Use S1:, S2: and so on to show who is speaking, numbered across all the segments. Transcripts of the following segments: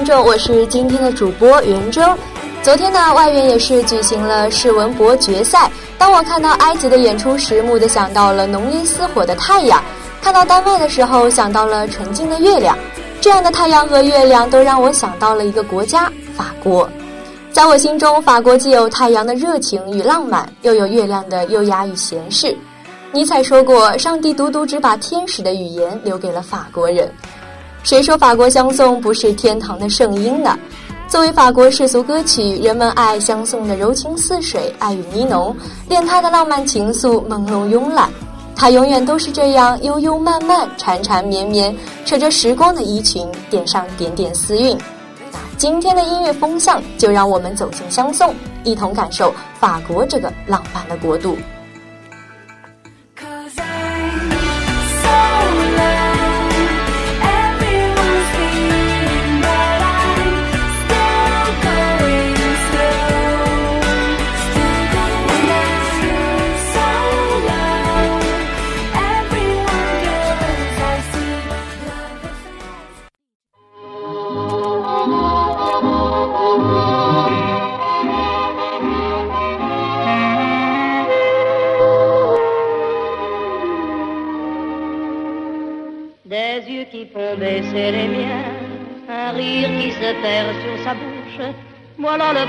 S1: 观众，我是今天的主播袁征。昨天呢，外援也是举行了世文博决赛。当我看到埃及的演出时，蓦地想到了浓烈似火的太阳；看到丹麦的时候，想到了纯净的月亮。这样的太阳和月亮，都让我想到了一个国家——法国。在我心中，法国既有太阳的热情与浪漫，又有月亮的优雅与闲适。尼采说过：“上帝独独只把天使的语言留给了法国人。”谁说法国香颂不是天堂的圣音呢？作为法国世俗歌曲，人们爱相送的柔情似水，爱与呢浓，恋他的浪漫情愫朦胧慵懒。它永远都是这样悠悠漫漫，缠缠绵绵，扯着时光的衣裙，点上点点丝韵。那今天的音乐风向，就让我们走进相送，一同感受法国这个浪漫的国度。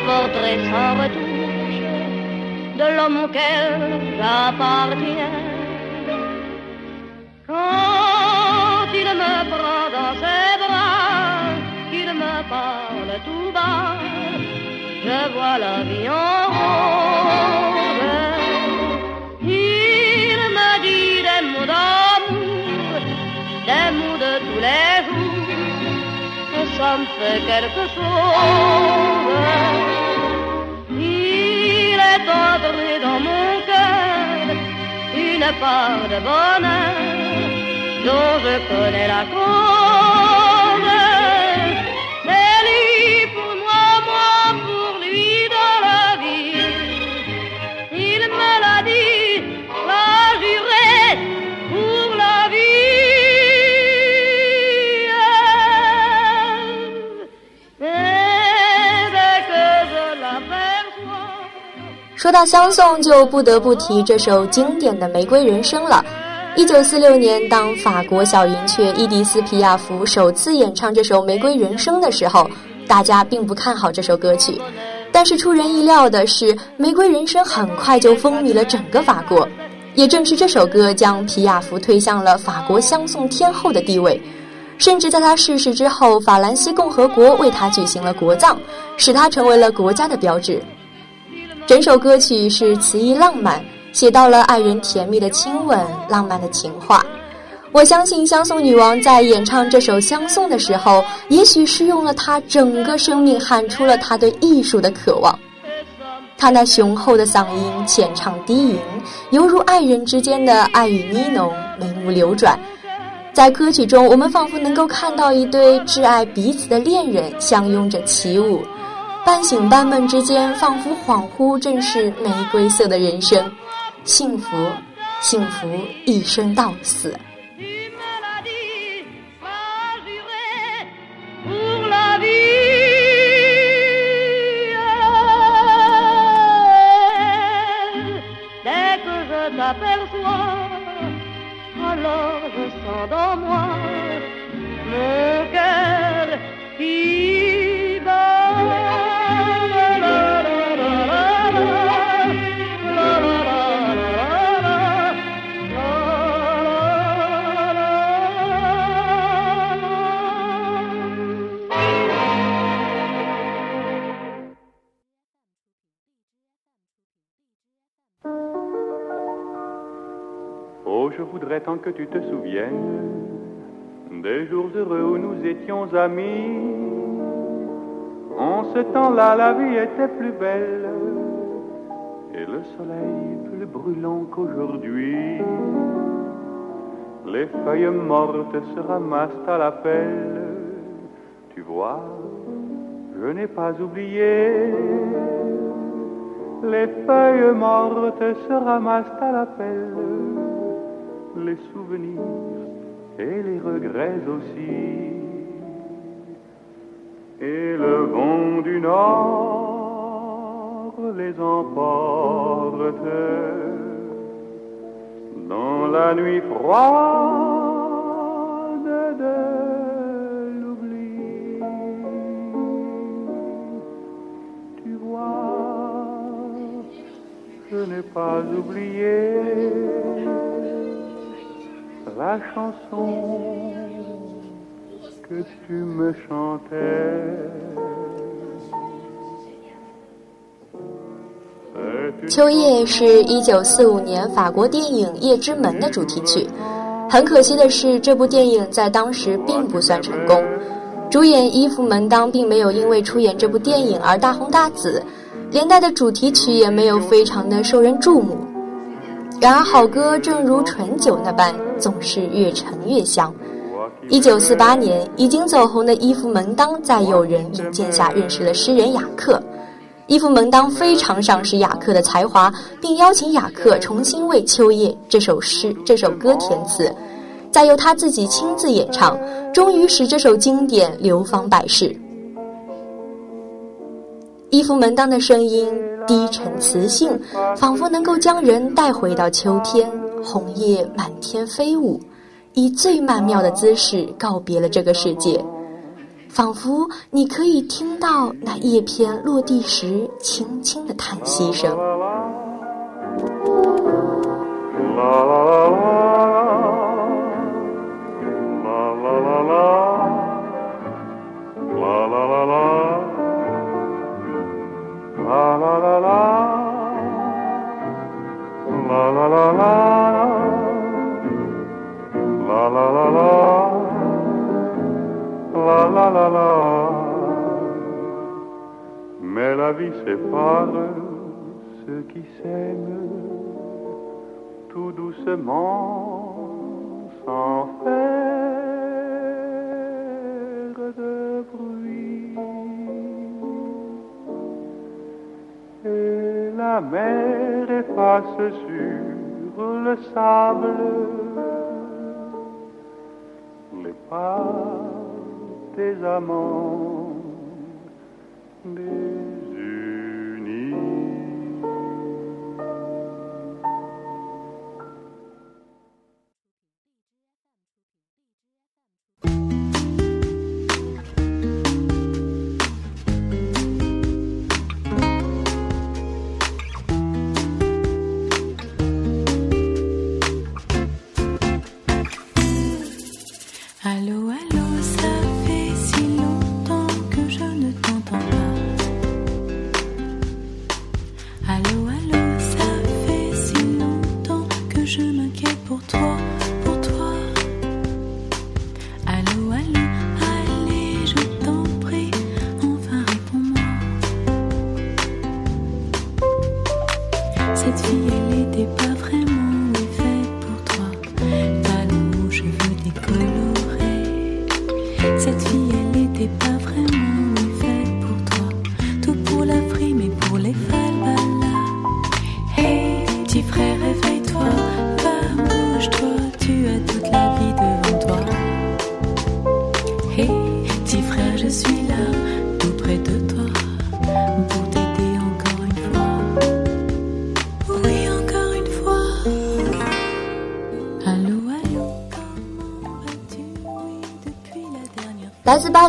S2: Portrait sans retouche de l'homme auquel j'appartiens. Quand il me prend dans ses bras, qu'il me parle tout bas, je vois la vie en rose. Il me dit des mots d'amour, des mots de tous les ça me fait quelque chose. Part de bonheur dont je connais la cause.
S1: 说到相送，就不得不提这首经典的《玫瑰人生》了。一九四六年，当法国小云雀伊迪丝·皮亚福首次演唱这首《玫瑰人生》的时候，大家并不看好这首歌曲。但是出人意料的是，《玫瑰人生》很快就风靡了整个法国。也正是这首歌，将皮亚福推向了法国相送天后的地位。甚至在他逝世之后，法兰西共和国为他举行了国葬，使他成为了国家的标志。整首歌曲是词意浪漫，写到了爱人甜蜜的亲吻、浪漫的情话。我相信相送女王在演唱这首《相送》的时候，也许是用了她整个生命喊出了她对艺术的渴望。她那雄厚的嗓音浅唱低吟，犹如爱人之间的爱与呢喃，眉目流转。在歌曲中，我们仿佛能够看到一对挚爱彼此的恋人相拥着起舞。半醒半梦之间，仿佛恍惚，正是玫瑰色的人生，幸福，幸福，一生到死。
S2: Je
S3: voudrais tant que tu te souviennes des jours heureux où nous étions amis. En ce temps-là, la vie était plus belle et le soleil plus brûlant qu'aujourd'hui. Les feuilles mortes se ramassent à la pelle. Tu vois, je n'ai pas oublié. Les feuilles mortes se ramassent à la pelle les souvenirs et les regrets aussi. nord les emporte dans la nuit froide de l'oubli. Tu vois, je n'ai pas oublié that song
S1: 秋夜是一九四五年法国电影《夜之门》的主题曲。很可惜的是，这部电影在当时并不算成功。主演伊夫·门当并没有因为出演这部电影而大红大紫，连带的主题曲也没有非常的受人注目。然而，好歌正如醇酒那般，总是越陈越香。一九四八年，已经走红的伊夫·门当在友人引荐下认识了诗人雅克。伊夫·蒙当非常赏识雅克的才华，并邀请雅克重新为《秋夜》这首诗、这首歌填词，再由他自己亲自演唱，终于使这首经典流芳百世。伊夫·门当的声音低沉磁性，仿佛能够将人带回到秋天，红叶满天飞舞，以最曼妙的姿势告别了这个世界。仿佛你可以听到那叶片落地时轻轻的叹息声。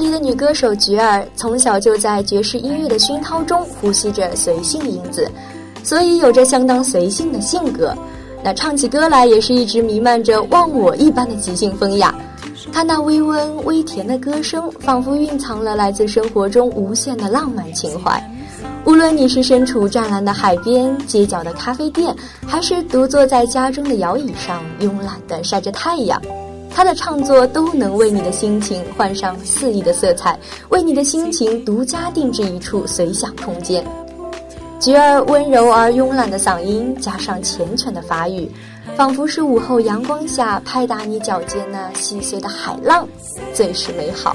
S1: 黎的女歌手菊儿，从小就在爵士音乐的熏陶中呼吸着随性因子，所以有着相当随性的性格。那唱起歌来也是一直弥漫着忘我一般的即兴风雅。她那微温微甜的歌声，仿佛蕴藏了来自生活中无限的浪漫情怀。无论你是身处湛蓝的海边、街角的咖啡店，还是独坐在家中的摇椅上慵懒地晒着太阳，他的唱作都能为你的心情换上肆意的色彩，为你的心情独家定制一处随想空间。菊儿温柔而慵懒的嗓音，加上缱绻的法语，仿佛是午后阳光下拍打你脚尖那细碎的海浪，最是美好。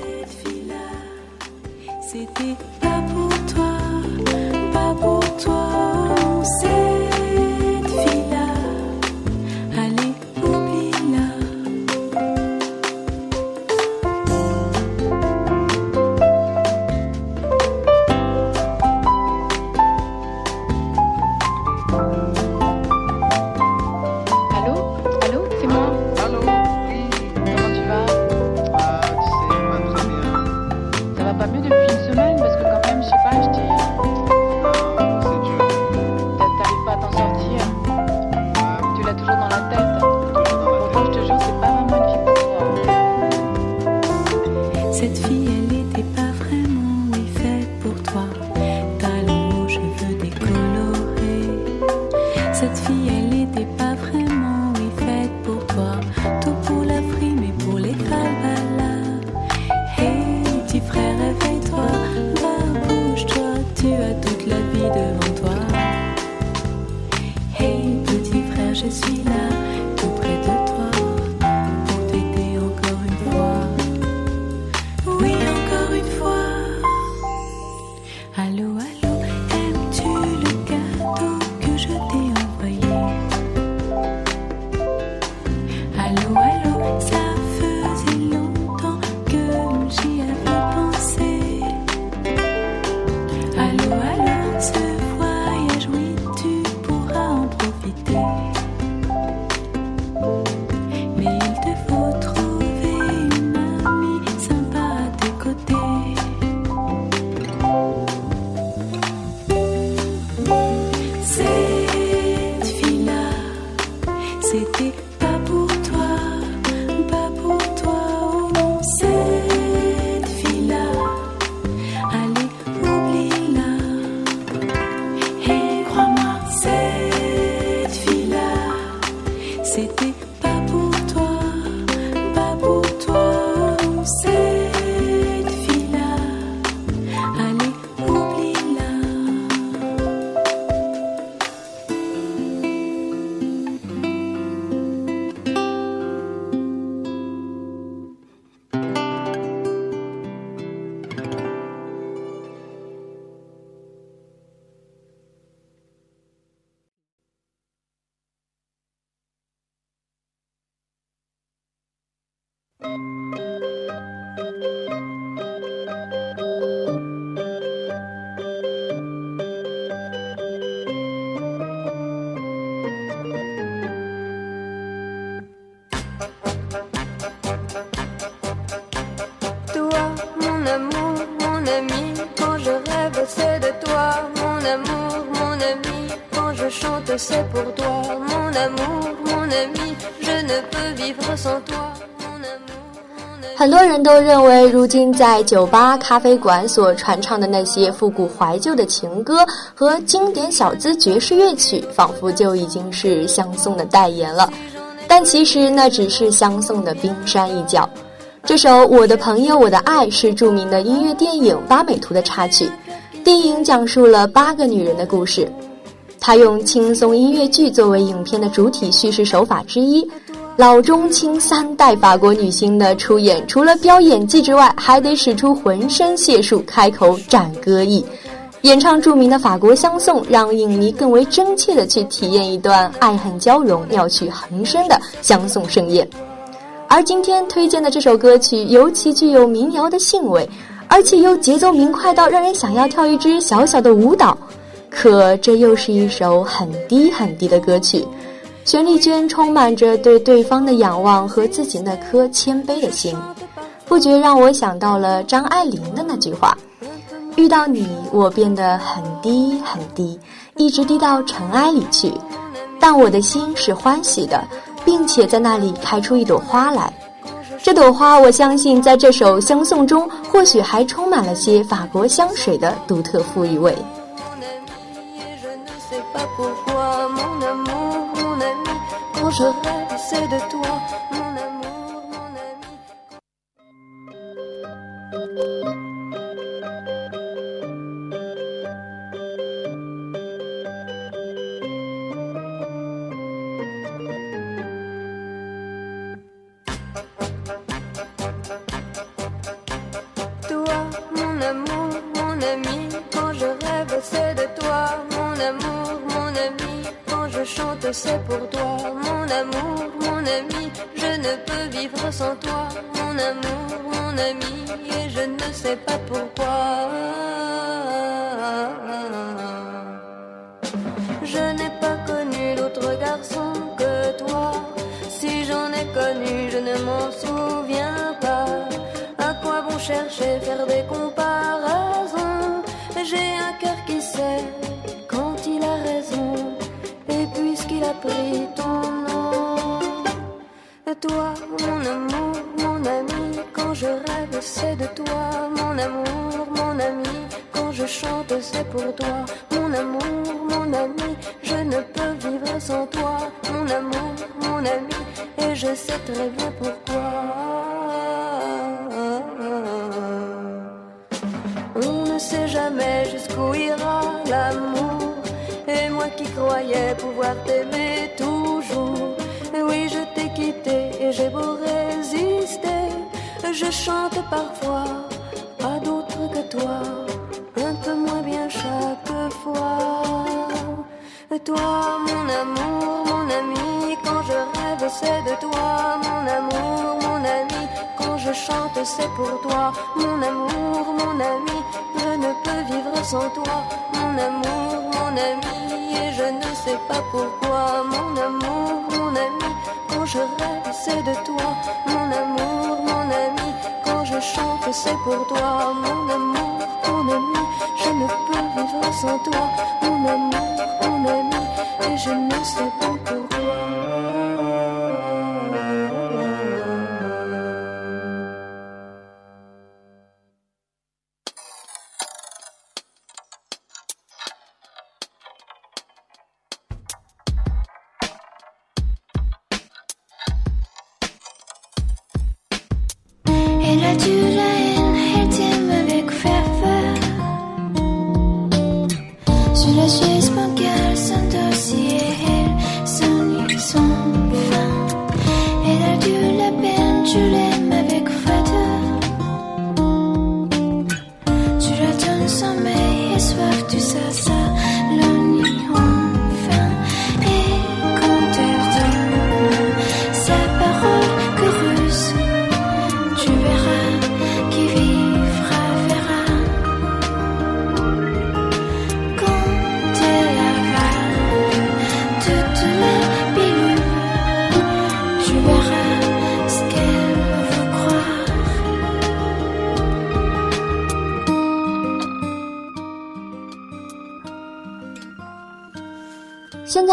S1: 很今在酒吧、咖啡馆所传唱的那些复古怀旧的情歌和经典小资爵士乐曲，仿佛就已经是相送的代言了。但其实那只是相送的冰山一角。这首《我的朋友我的爱》是著名的音乐电影《八美图》的插曲。电影讲述了八个女人的故事，他用轻松音乐剧作为影片的主体叙事手法之一。老中青三代法国女星的出演，除了飙演技之外，还得使出浑身解数，开口展歌艺，演唱著名的法国相送，让影迷更为真切的去体验一段爱恨交融、妙趣横生的相送盛宴。而今天推荐的这首歌曲，尤其具有民谣的性味。而且又节奏明快到让人想要跳一支小小的舞蹈，可这又是一首很低很低的歌曲，旋律间充满着对对方的仰望和自己那颗谦卑的心，不觉让我想到了张爱玲的那句话：“遇到你，我变得很低很低，一直低到尘埃里去，但我的心是欢喜的，并且在那里开出一朵花来。”这朵花，我相信在这首相送中，或许还充满了些法国香水的独特馥郁味。
S4: je rêve, c'est de toi. Je n'ai pas connu d'autre garçon que toi. Si j'en ai connu, je ne m'en souviens pas. À quoi bon chercher, faire des comparaisons? J'ai un cœur qui sait quand il a raison. Et puisqu'il a pris ton nom, toi, mon amour, mon ami, quand je rêve, c'est de toi, mon amour, mon ami, quand je chante, c'est pour toi, mon amour, mon ami. Je ne peux vivre sans toi, mon amour, mon ami. Et je sais très bien pourquoi. On ne sait jamais jusqu'où ira l'amour. Et moi qui croyais pouvoir t'aimer toujours. Oui, je t'ai quitté et j'ai beau résister. Je chante parfois à d'autres que toi, un peu moins bien chaque fois. Toi, mon amour, mon ami, quand je rêve, c'est de toi, mon amour, mon ami. Quand je chante, c'est pour toi, mon amour, mon ami. Je ne peux vivre sans toi, mon amour, mon ami. Et je ne sais pas pourquoi, mon amour, mon ami. Quand je rêve, c'est de toi, mon amour, mon ami. Quand je chante, c'est pour toi, mon amour, mon ami. Je ne peux vivre sans toi, mon amour, mon ami. Et je ne sais pas pourquoi.
S5: Elle a du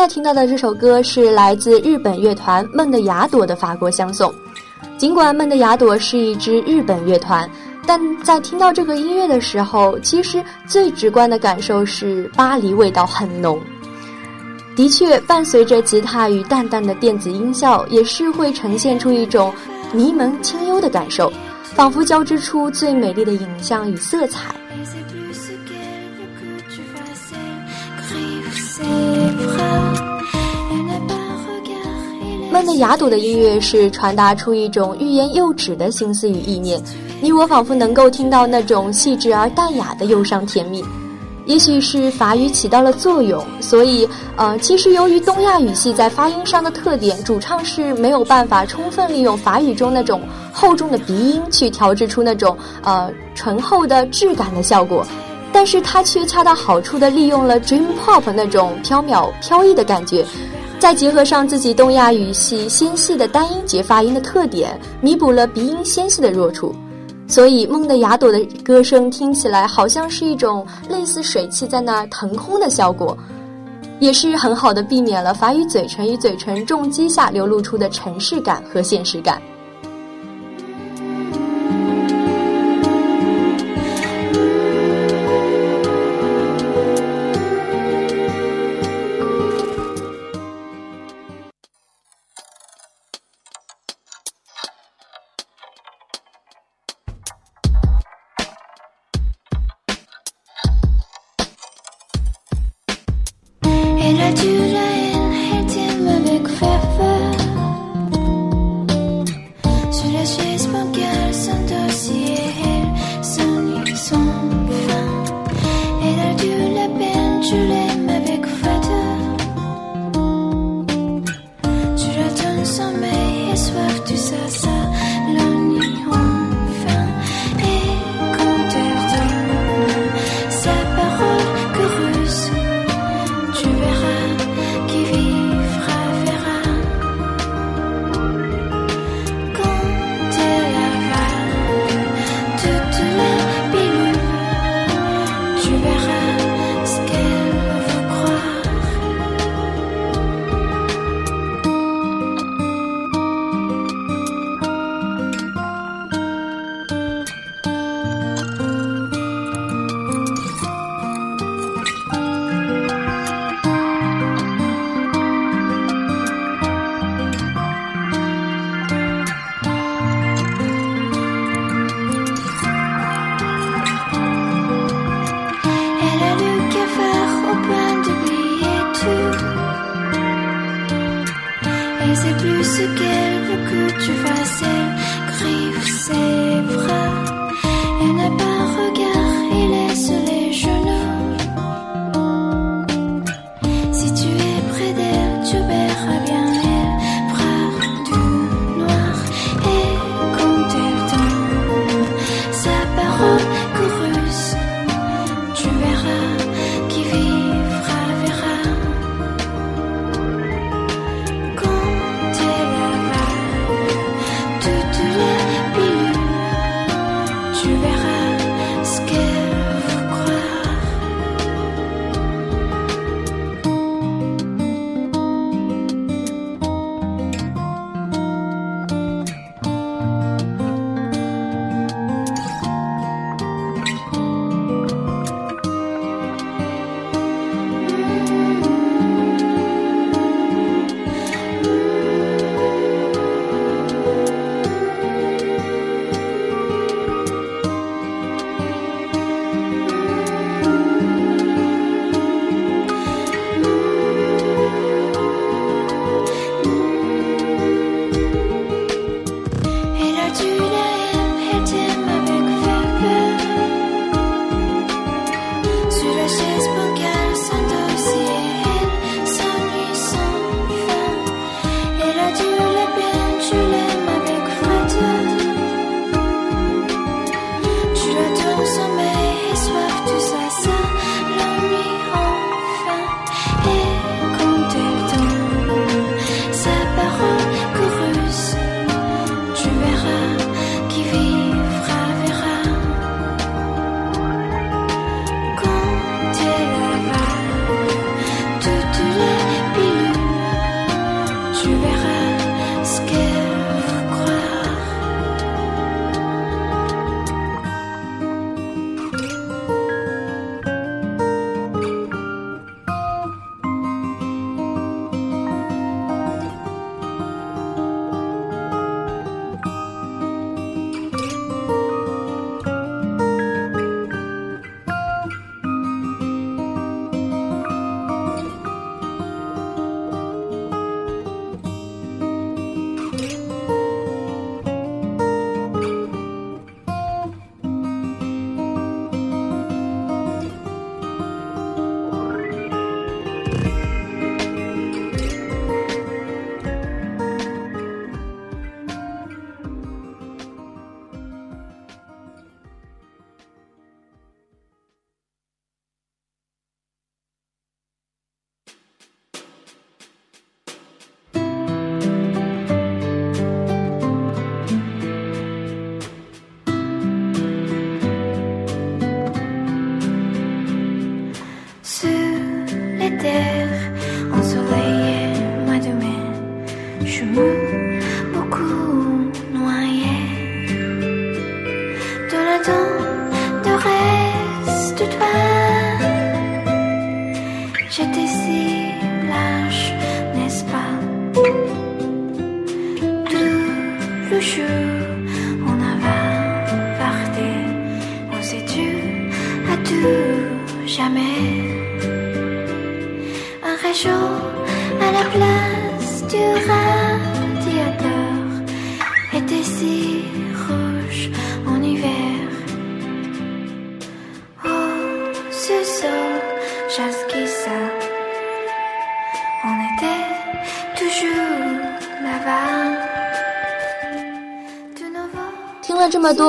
S1: 在听到的这首歌是来自日本乐团梦的雅朵的法国相送。尽管梦的雅朵是一支日本乐团，但在听到这个音乐的时候，其实最直观的感受是巴黎味道很浓。的确，伴随着吉他与淡淡的电子音效，也是会呈现出一种迷蒙清幽的感受，仿佛交织出最美丽的影像与色彩。
S5: Regard. Elle
S1: 梦的雅朵的音乐是传达出一种欲言又止的心思与意念，你我仿佛能够听到那种细致而淡雅的忧伤甜蜜。也许是法语起到了作用，所以呃，其实由于东亚语系在发音上的特点，主唱是没有办法充分利用法语中那种厚重的鼻音去调制出那种呃醇厚的质感的效果。但是他却恰到好处地利用了 dream pop 那种飘渺飘逸的感觉，再结合上自己东亚语系纤细的单音节发音的特点，弥补了鼻音纤细的弱处。所以，梦的雅朵的歌声听起来好像是一种类似水汽在那儿腾空的效果，也是很好的避免了法语嘴唇与嘴唇重击下流露出的尘世感和现实感。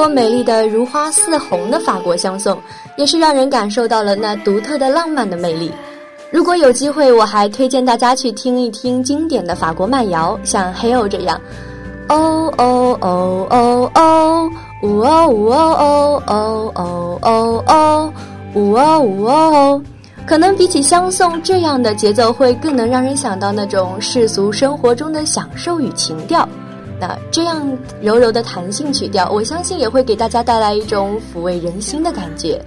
S1: 美丽的如花似红的法国相送，也是让人感受到了那独特的浪漫的魅力。如果有机会，我还推荐大家去听一听经典的法国慢摇，像《Hell》这样。哦哦哦哦哦，呜哦呜哦哦哦哦哦哦，呜哦呜哦。可能比起相送这样的节奏，会更能让人想到那种世俗生活中的享受与情调。那这样柔柔的弹性曲调，我相信也会给大家带来一种抚慰人心的感觉。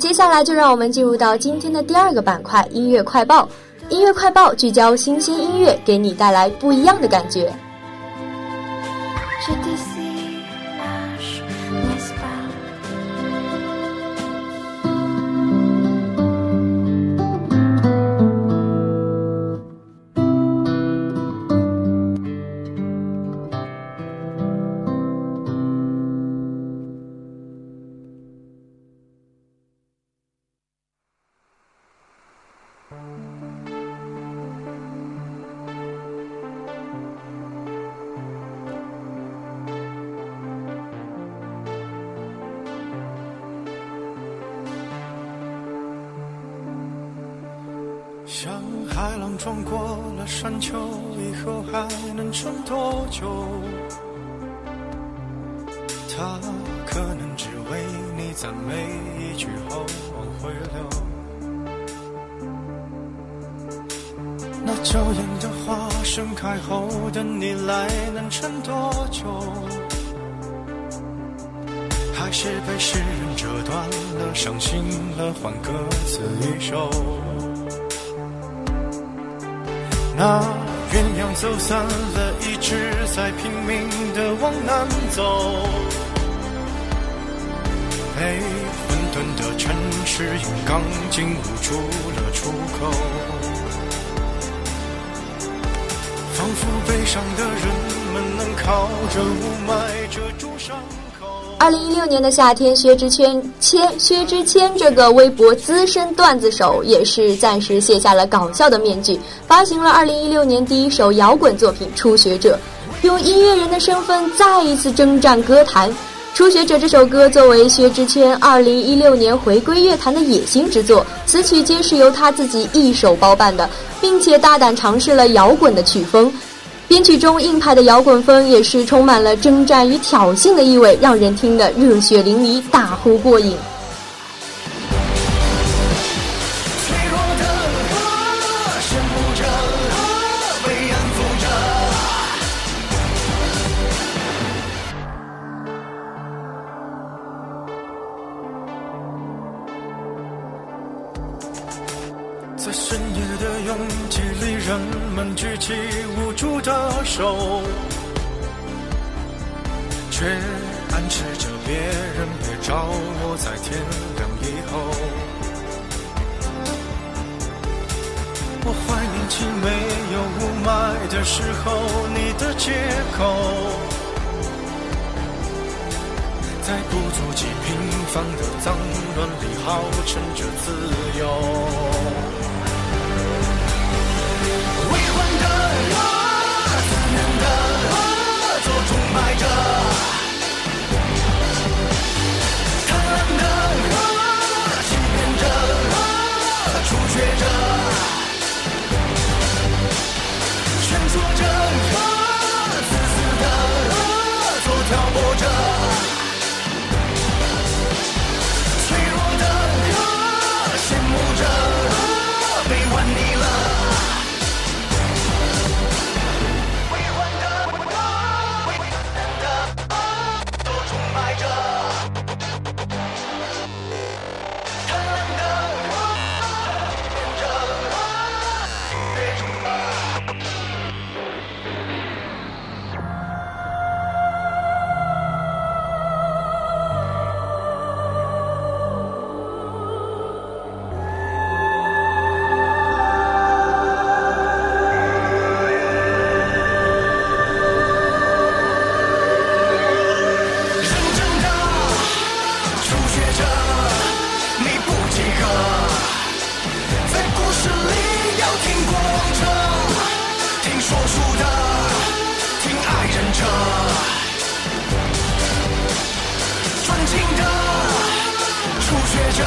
S1: 接下来就让我们进入到今天的第二个板块——音乐快报。音乐快报聚焦新鲜音乐，给你带来不一样的感觉。
S6: 像海浪撞过了山丘，以后还能撑多久？他可能只为你赞美一句后往回流。那娇艳的花盛开后，等你来能撑多久？还是被诗人折断了，伤心了，换歌词一首。那鸳鸯走散了，一直在拼命的往南走。被混沌的城市用钢筋捂住了出口，仿佛悲伤的人们能靠着雾霾遮住伤。
S1: 二零一六年的夏天，薛之谦谦薛之谦这个微博资深段子手也是暂时卸下了搞笑的面具，发行了二零一六年第一首摇滚作品《初学者》，用音乐人的身份再一次征战歌坛。《初学者》这首歌作为薛之谦二零一六年回归乐坛的野心之作，词曲皆是由他自己一手包办的，并且大胆尝试了摇滚的曲风。编曲中硬派的摇滚风也是充满了征战与挑衅的意味，让人听得热血淋漓，大呼过瘾。
S6: 在深夜的拥挤里，人们举起无助的手，却暗示着别人别找我，在天亮以后。我怀念起没有雾霾的时候，你的借口，在不足几平方的脏乱里，号称着自由。说着初学者，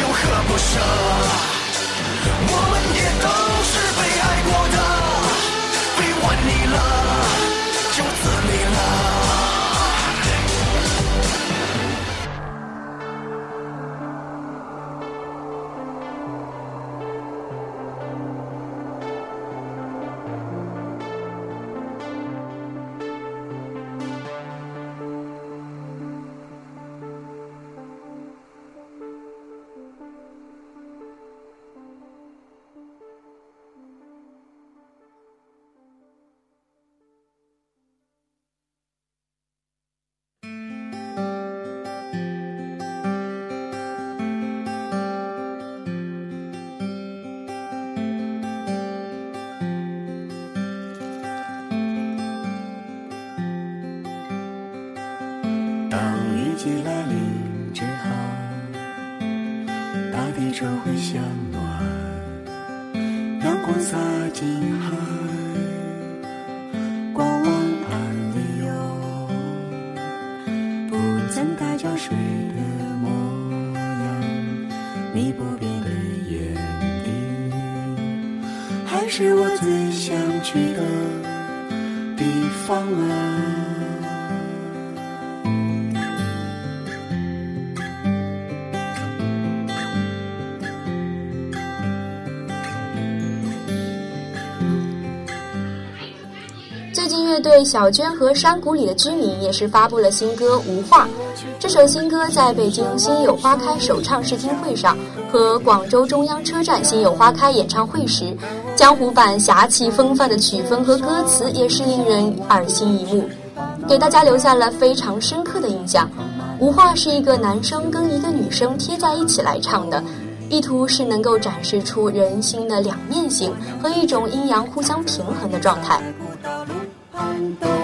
S6: 有何不舍？
S1: 乐队小娟和山谷里的居民也是发布了新歌《无话》。这首新歌在北京心有花开首唱试听会上和广州中央车站心有花开演唱会时，江湖版侠气风范的曲风和歌词也是令人耳心一目，给大家留下了非常深刻的印象。《无话》是一个男生跟一个女生贴在一起来唱的，意图是能够展示出人心的两面性和一种阴阳互相平衡的状态。
S7: 都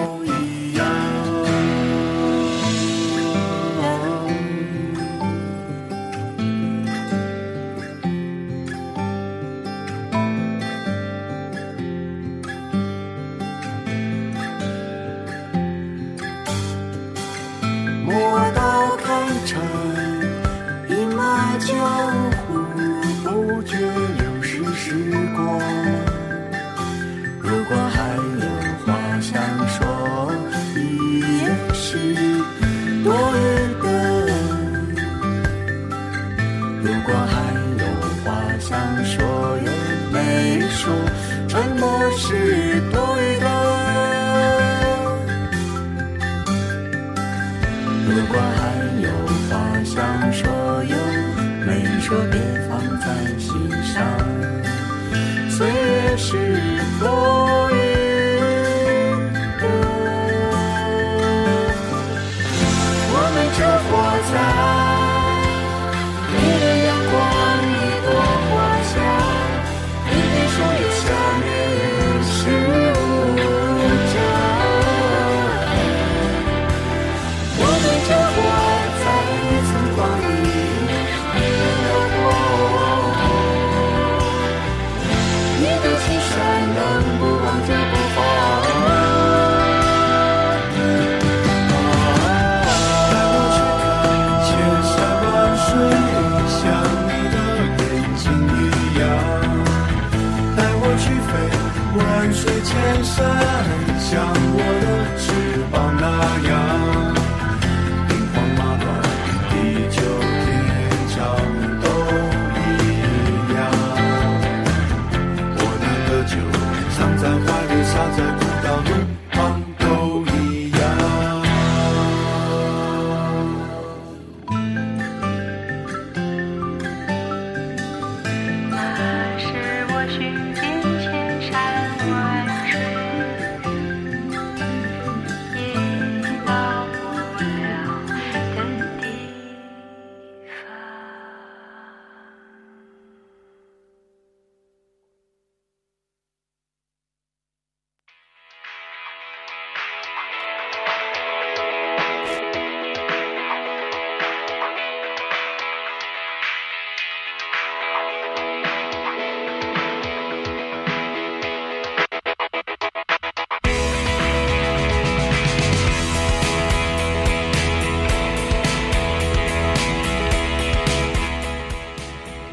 S7: 月是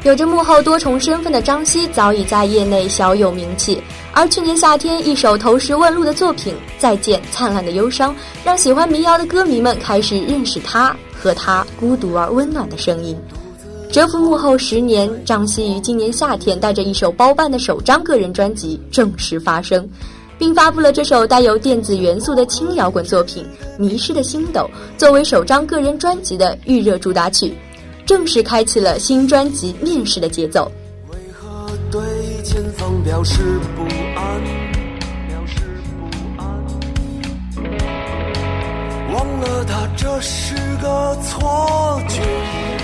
S1: 有着幕后多重身份的张希早已在业内小有名气，而去年夏天一首投石问路的作品《再见灿烂的忧伤》，让喜欢民谣的歌迷们开始认识他和他孤独而温暖的声音。蛰伏幕后十年，张希于今年夏天带着一首包办的首张个人专辑正式发声，并发布了这首带有电子元素的轻摇滚作品《迷失的星斗》作为首张个人专辑的预热主打曲。正式开启了新专辑面试的节奏。
S7: 为何对前方表示不安？表示不安。忘了他这是个错觉。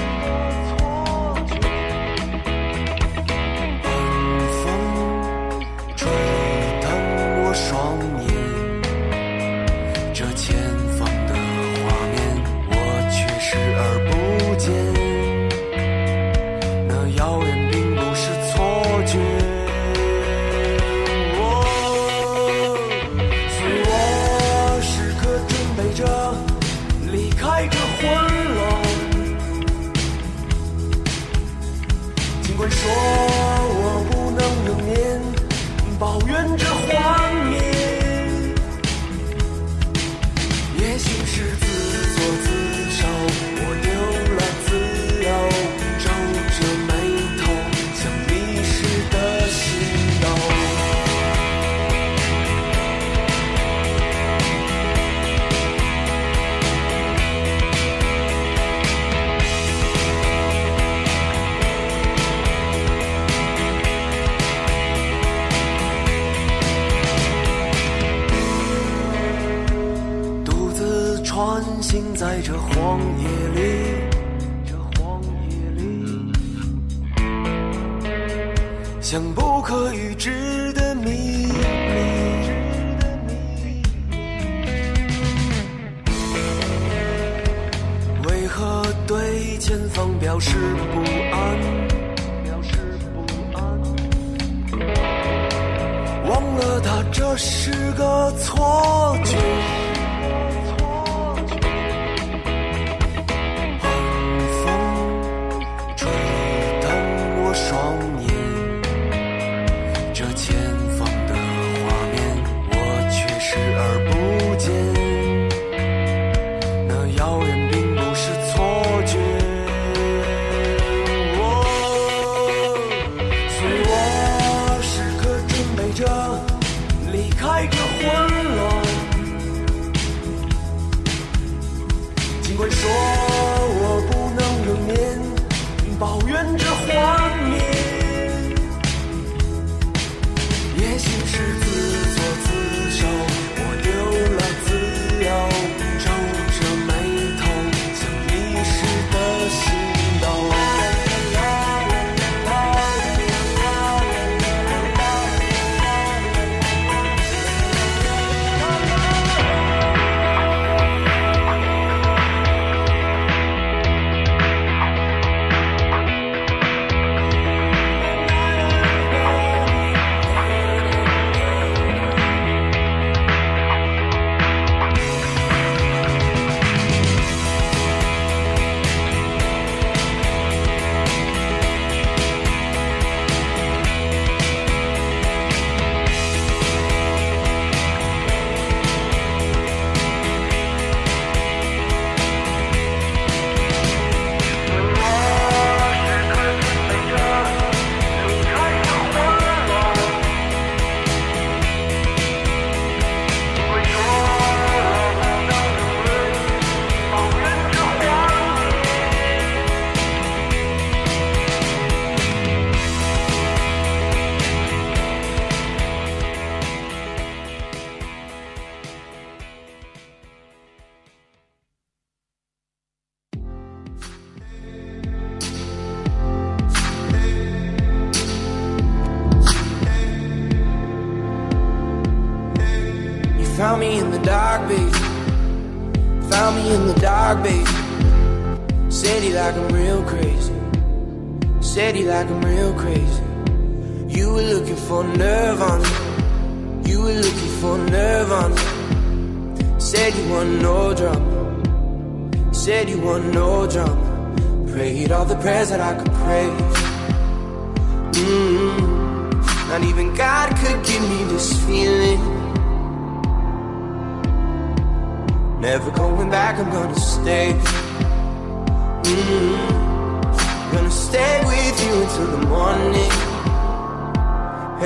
S8: 行在这荒野里，这荒野里，像不可预知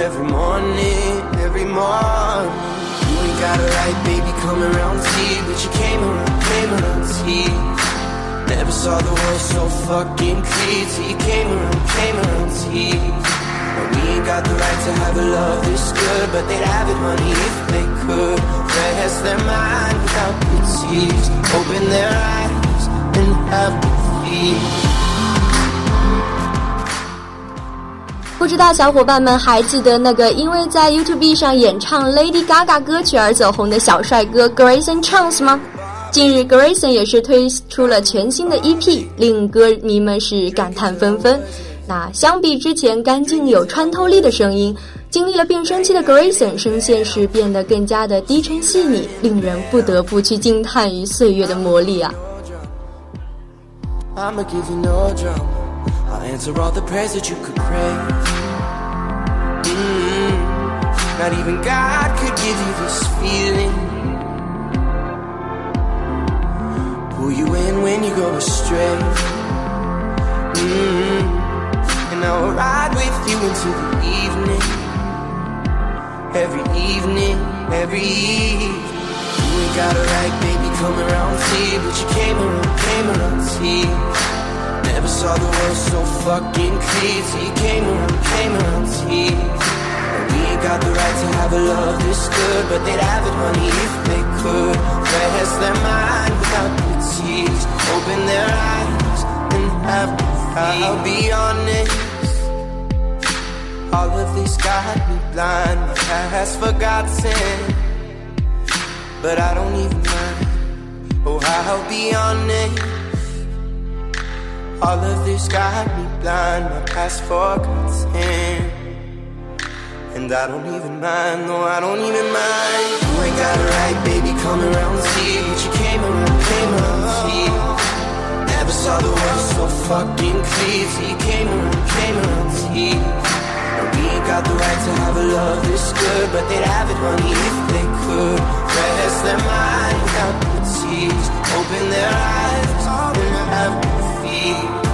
S8: Every morning, every morning. You ain't got a right, baby, come around tea. But you came around, came around tea. Never saw the world so fucking clear till you came around, came around tea. And we ain't got the right to have a love this good, but they'd have it, honey, if they could. Rest their mind without pities, open their eyes and have faith.
S1: 不知道小伙伴们还记得那个因为在 YouTube 上演唱 Lady Gaga 歌曲而走红的小帅哥 Grayson Chance 吗？近日，Grayson 也是推出了全新的 EP，令歌迷们是感叹纷纷。那相比之前干净有穿透力的声音，经历了变声期的 Grayson 声线是变得更加的低沉细腻，令人不得不去惊叹于岁月的魔力啊
S8: ！I'ma give you no drama. Answer all the prayers that you could pray. mm Not even God could give you this feeling. Pull you in when you go astray. mm And I'll ride with you into the evening. Every evening, every evening. You ain't got a right, baby, come around tea, but you came around, came around tea. Never saw the world so fucking clear till you came around, came around. And we ain't
S9: got the right to have a love this good, but they'd have it, honey, if they could. Rest their mind without the tears, open their eyes and have. I'll be honest. All of this got me blind, my past forgotten. But I don't even mind. Oh, I'll be honest. All of this got me blind, my past forgotten. And I don't even mind, no, I don't even mind. You ain't got it right, baby, come around and see what you came around, came around see. Never saw the world so fucking clear, till you came around, came around to see. And we ain't got the right to have a love this good, but they'd have it, honey, if they could. Rest their mind without the tears, open their eyes and have
S10: you.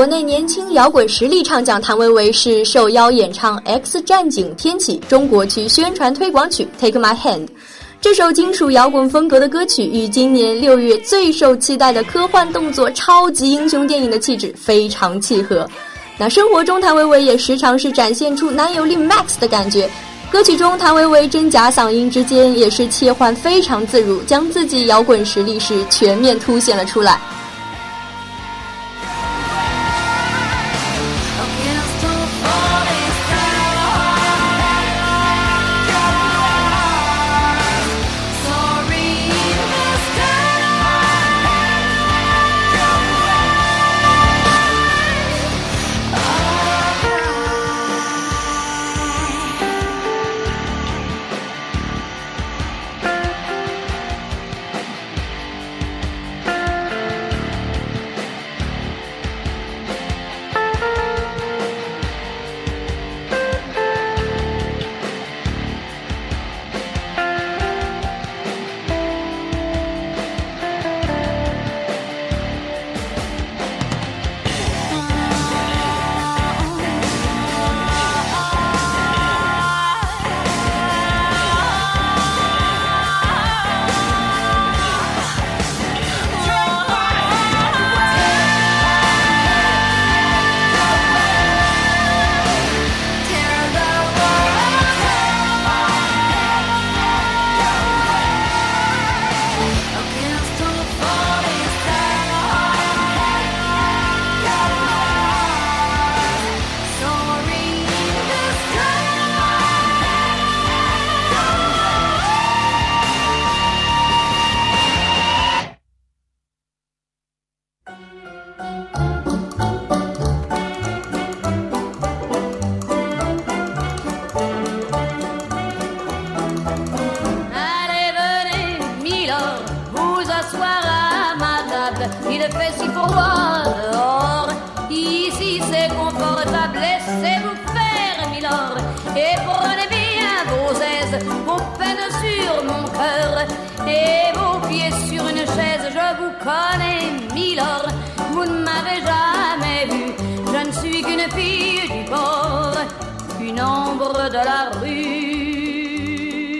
S10: 国内年轻摇滚实力唱将谭维维是受邀演唱《X 战警：天启》中国区宣传推广曲《Take My Hand》。这首金属摇滚风格的歌曲与今年六月最受期待的科幻动作超级英雄电影的气质非常契合。那生活中，谭维维也时常是展现出男友力 max 的感觉。歌曲中，谭维维真假嗓音之间也是切换非常自如，将自己摇滚实力是全面凸显了出来。
S2: Rue.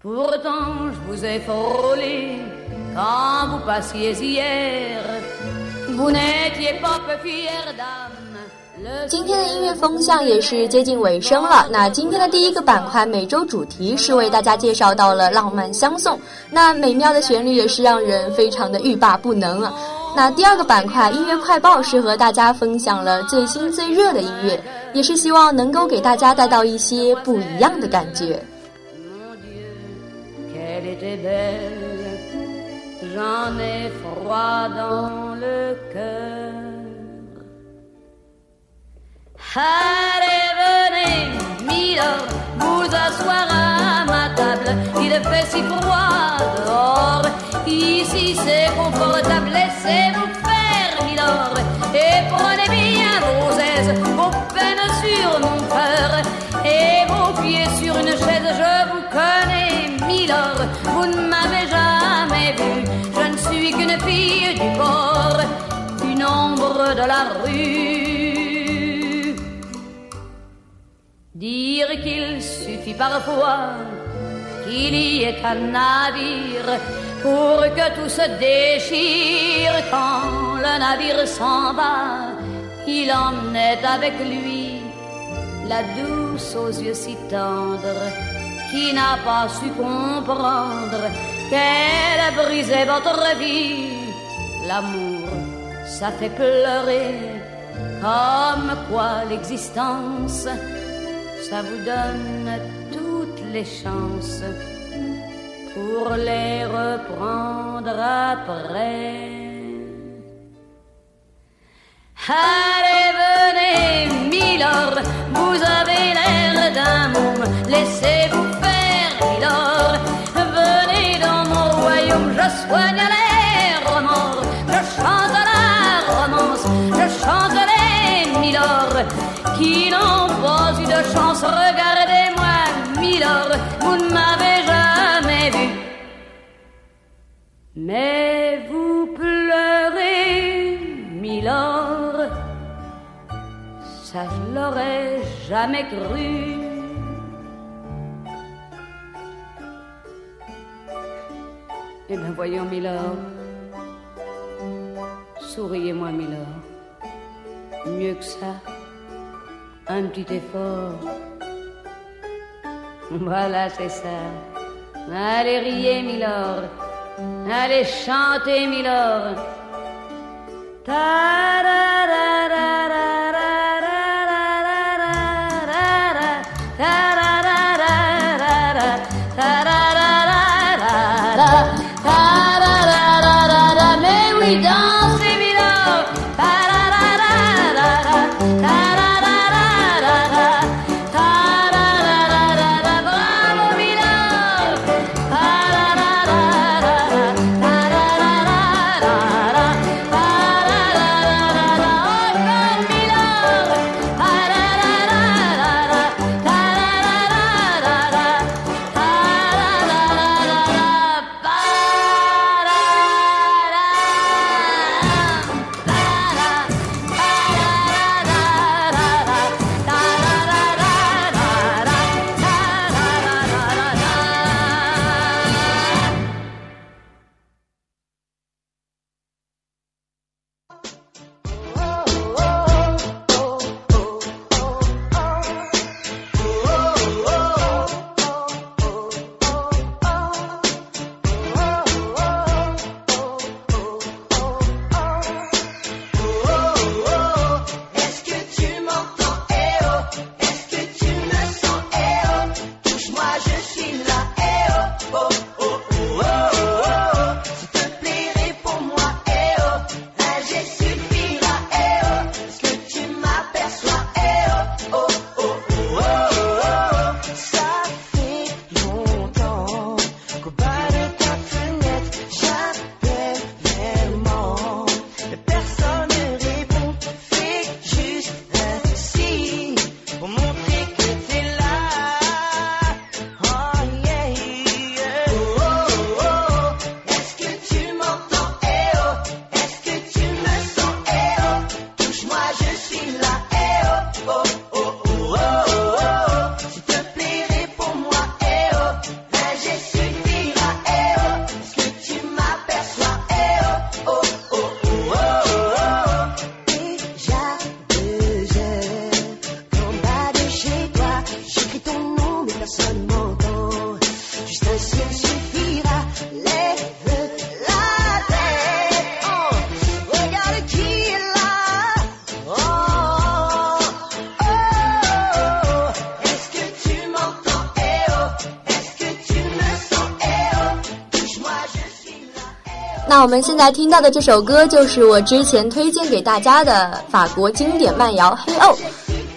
S2: Pourtant, je vous ai frôlé quand vous passiez hier. Vous n'étiez pas peu fière d'âme. Le
S1: 今天的音乐风向也是接近尾声了。那今天的第一个板块每周主题是为大家介绍到了浪漫相送，那美妙的旋律也是让人非常的欲罢不能啊。那第二个板块音乐快报是和大家分享了最新最热的音乐，也是希望能够给大家带到一些不一样的感觉。
S2: sur mon cœur et mon pied sur une chaise, je vous connais, Milord, vous ne m'avez jamais vu, je ne suis qu'une fille du port, une ombre de la rue. Dire qu'il suffit parfois qu'il y ait un navire pour que tout se déchire quand le navire s'en va. Il emmenait avec lui la douce aux yeux si tendres qui n'a pas su comprendre qu'elle brisait votre vie. L'amour, ça fait pleurer comme quoi l'existence ça vous donne toutes les chances pour les reprendre après. Allez, venez, Milord, vous avez l'air d'un môme, laissez-vous faire, Milord. Venez dans mon royaume, je soigne les remords, je chante la romance, je chante les Milord qui n'ont pas eu de chance. Regardez-moi, Milord, vous ne m'avez jamais vu. Mais ça je l'aurais jamais cru. Eh bien voyons Milord, souriez-moi Milord, mieux que ça, un petit effort. Voilà c'est ça. Allez riez Milord, allez chanter Milord.
S11: Ta.
S1: 那我们现在听到的这首歌就是我之前推荐给大家的法国经典慢摇《黑欧》。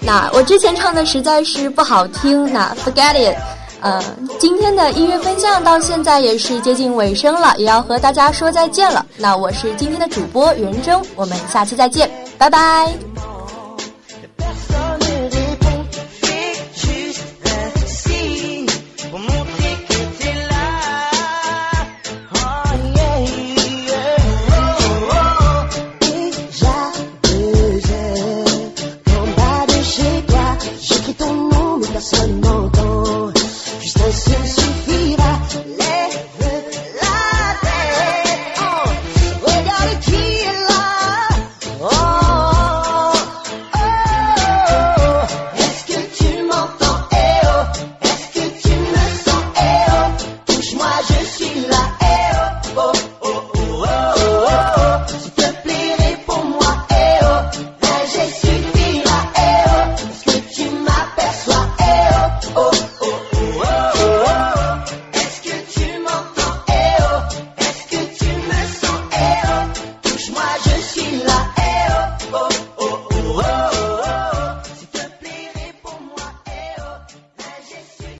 S1: 那我之前唱的实在是不好听，那 forget it。呃，今天的音乐分享到现在也是接近尾声了，也要和大家说再见了。那我是今天的主播袁征，我们下期再见，拜拜。